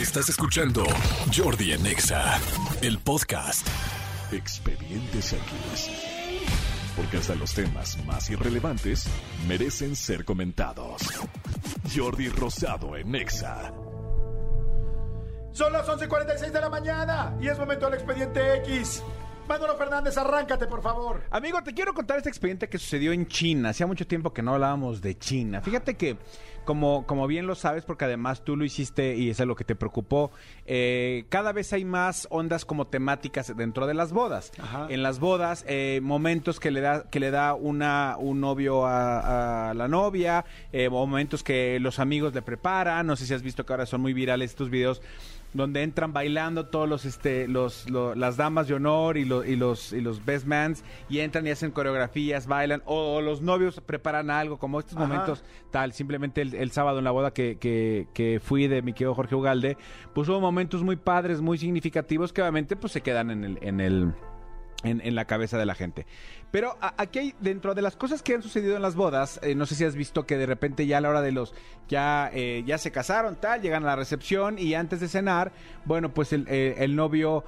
Estás escuchando Jordi en Exa, el podcast. Expedientes X. Porque hasta los temas más irrelevantes merecen ser comentados. Jordi Rosado en Exa. Son las 11.46 de la mañana y es momento del expediente X. Manolo Fernández, arráncate, por favor. Amigo, te quiero contar este expediente que sucedió en China. Hacía mucho tiempo que no hablábamos de China. Fíjate que, como, como bien lo sabes, porque además tú lo hiciste y eso es lo que te preocupó, eh, cada vez hay más ondas como temáticas dentro de las bodas. Ajá. En las bodas, eh, momentos que le da, que le da una, un novio a, a la novia, eh, momentos que los amigos le preparan. No sé si has visto que ahora son muy virales estos videos donde entran bailando todos los este los, lo- las damas de honor y, lo- y los y los best mans y entran y hacen coreografías bailan o, o los novios preparan algo como estos Ajá. momentos tal simplemente el, el sábado en la boda que, que, que fui de mi querido Jorge Ugalde pues hubo momentos muy padres muy significativos que obviamente pues se quedan en el en el en, la cabeza de la gente. Pero aquí hay, dentro de las cosas que han sucedido en las bodas, eh, no sé si has visto que de repente ya a la hora de los, ya, eh, ya se casaron, tal, llegan a la recepción y antes de cenar, bueno, pues el, eh, el novio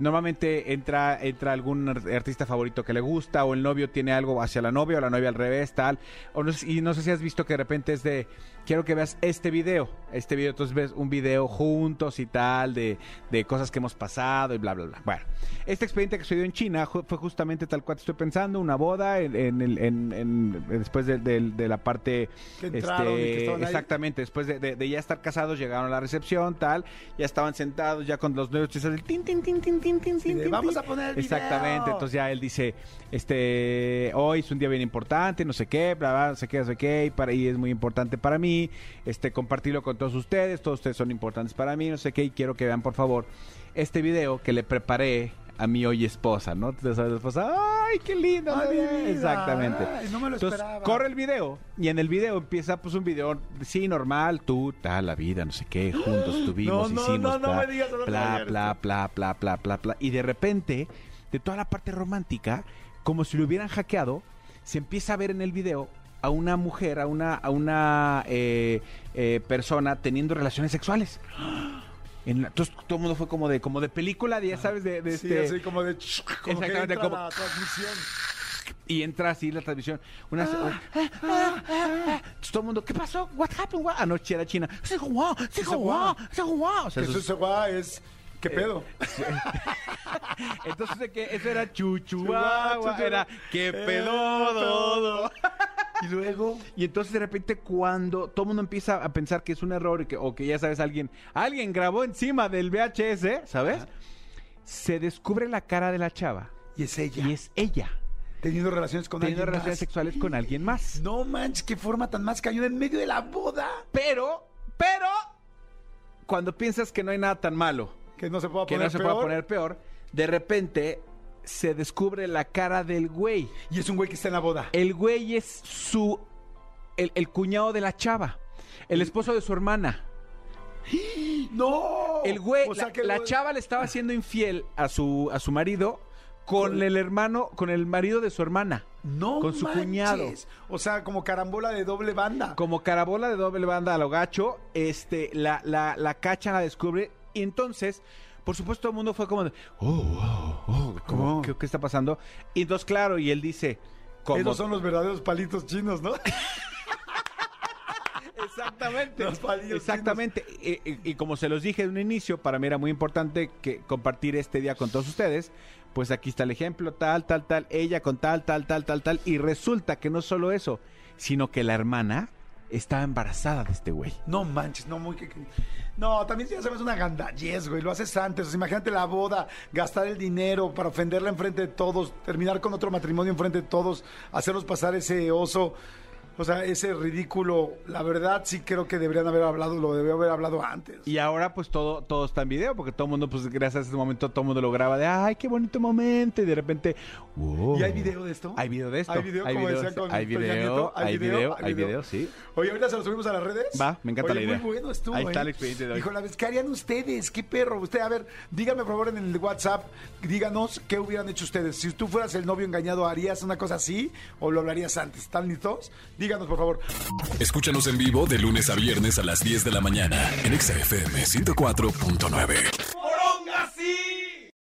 normalmente entra, entra algún ar- artista favorito que le gusta o el novio tiene algo hacia la novia o la novia al revés, tal. O no y no sé si has visto que de repente es de, quiero que veas este video, este video, entonces ves un video juntos y tal, de, de cosas que hemos pasado y bla, bla, bla. Bueno, este expediente que sucedió en China fue justamente tal cual te estoy pensando, una boda en, en el- en- en- después de, de- de la parte... Que entraron y que estaban ahí. exactamente, después de, ya estar casados llegaron a la recepción, tal, ya estaban sentados ya con los nuevos, el tin, tin, tin, tin, tin, tin, tin, tin, "Vamos tin". a poner el Exactamente, video. entonces ya él dice, este, hoy es un día bien importante, no sé qué, bla, bla, no sé qué, no sé qué, y para y es muy importante para mí, este, compartirlo con todos ustedes, todos ustedes son importantes para mí, no sé qué, y quiero que vean, por favor, este video que le preparé a mi hoy esposa, ¿no? Entonces, la esposa, ¡ay, qué lindo! Ay, mi bebé". vida, Exactamente. ay, no me lo Entonces, esperaba. corre el video, y en el video empieza, pues, un video, sí, normal, tú, tal, la vida, no sé qué, juntos estuvimos, No, no, hicimos, no, no bla, me digas, bla, bla, bla, bla, bla, bla, bla. Y de repente, de toda la parte romántica, como si lo hubieran hackeado, se empieza a ver en el video a una mujer, a una, a una eh, eh, persona teniendo relaciones sexuales. En la- entonces todo el mundo fue como de, como de película, de, ya sabes, de, de Sí, este, así como de... Como Exactamente, como- la transmisión. y entra así la transmisión. Una, un- Entonces, todo el mundo, ¿qué pasó? What happened? What? Anoche era China. Se jugó, se jugó, se jugó. Seguá es... ¿Qué Eh, pedo? Entonces que eso era chuchuagua, era que Eh, pedo todo. Y luego... Y entonces de repente cuando todo el mundo empieza a pensar que es un error y que, o que ya sabes alguien, alguien grabó encima del VHS, ¿sabes? Se descubre la cara de la chava Y es ella. y es ella Teniendo relaciones con teniendo alguien relaciones más. sexuales con alguien más. No manches, qué forma tan más cañona en medio de la boda. Pero, pero cuando piensas que no hay nada tan malo, Que no se pueda que poner no se peor. pueda poner peor, de repente se descubre la cara del güey. Y es un güey que está en la boda. El güey es su. El, el cuñado de la chava. El esposo de su hermana. ¡No! El güey. O sea la, que la lo- chava le estaba haciendo infiel a su, a su marido con el hermano, con el marido de su hermana. No con su manches. cuñado. O sea, como carambola de doble banda. Como carabola de doble banda a lo gacho, este, la, la, la cacha la descubre. Y entonces, por supuesto, todo el mundo fue como de, oh, oh, oh, ¿cómo? Oh. ¿Qué, qué está pasando? Y entonces, claro, y él dice, como Esos son los verdaderos palitos chinos, ¿no? Exactamente. Los palillos Exactamente. Y, y- y como se los dije de un inicio, para mí era muy importante que compartir este día con todos ustedes. Pues aquí está el ejemplo, tal, tal, tal, ella con tal, tal, tal, tal, tal. Y resulta que no solo eso, sino que la hermana estaba embarazada de este güey. No manches, no muy que. No, también ya sabes una gandallez, güey. Lo haces antes. Imagínate la boda, gastar el dinero para ofenderla enfrente de todos, terminar con otro matrimonio enfrente de todos, hacerlos pasar ese oso. O sea, ese ridículo, la verdad sí creo que deberían haber hablado, lo debió haber hablado antes. Y ahora pues todo, todo está en video, porque todo el mundo, pues gracias a ese momento, todo el mundo lo graba de, ay, qué bonito momento, y de repente, wow. ¿Y hay video de esto? Hay video de esto. Hay video, como videos, decía con hay video, Nieto, hay video, hay video, sí. Oye, ahorita se lo subimos a las redes. Va, me encanta Oye, la idea. Muy bueno estuvo. Ahí está ¿eh? el expediente de hoy. Híjole, ¿qué harían ustedes? ¿Qué perro? Usted, a ver, díganme por favor en el WhatsApp, díganos qué hubieran hecho ustedes. Si tú fueras el novio engañado, ¿harías una cosa así o lo hablarías antes? ¿Están listos? Díganos por favor. Escúchanos en vivo de lunes a viernes a las 10 de la mañana en XFM 104.9.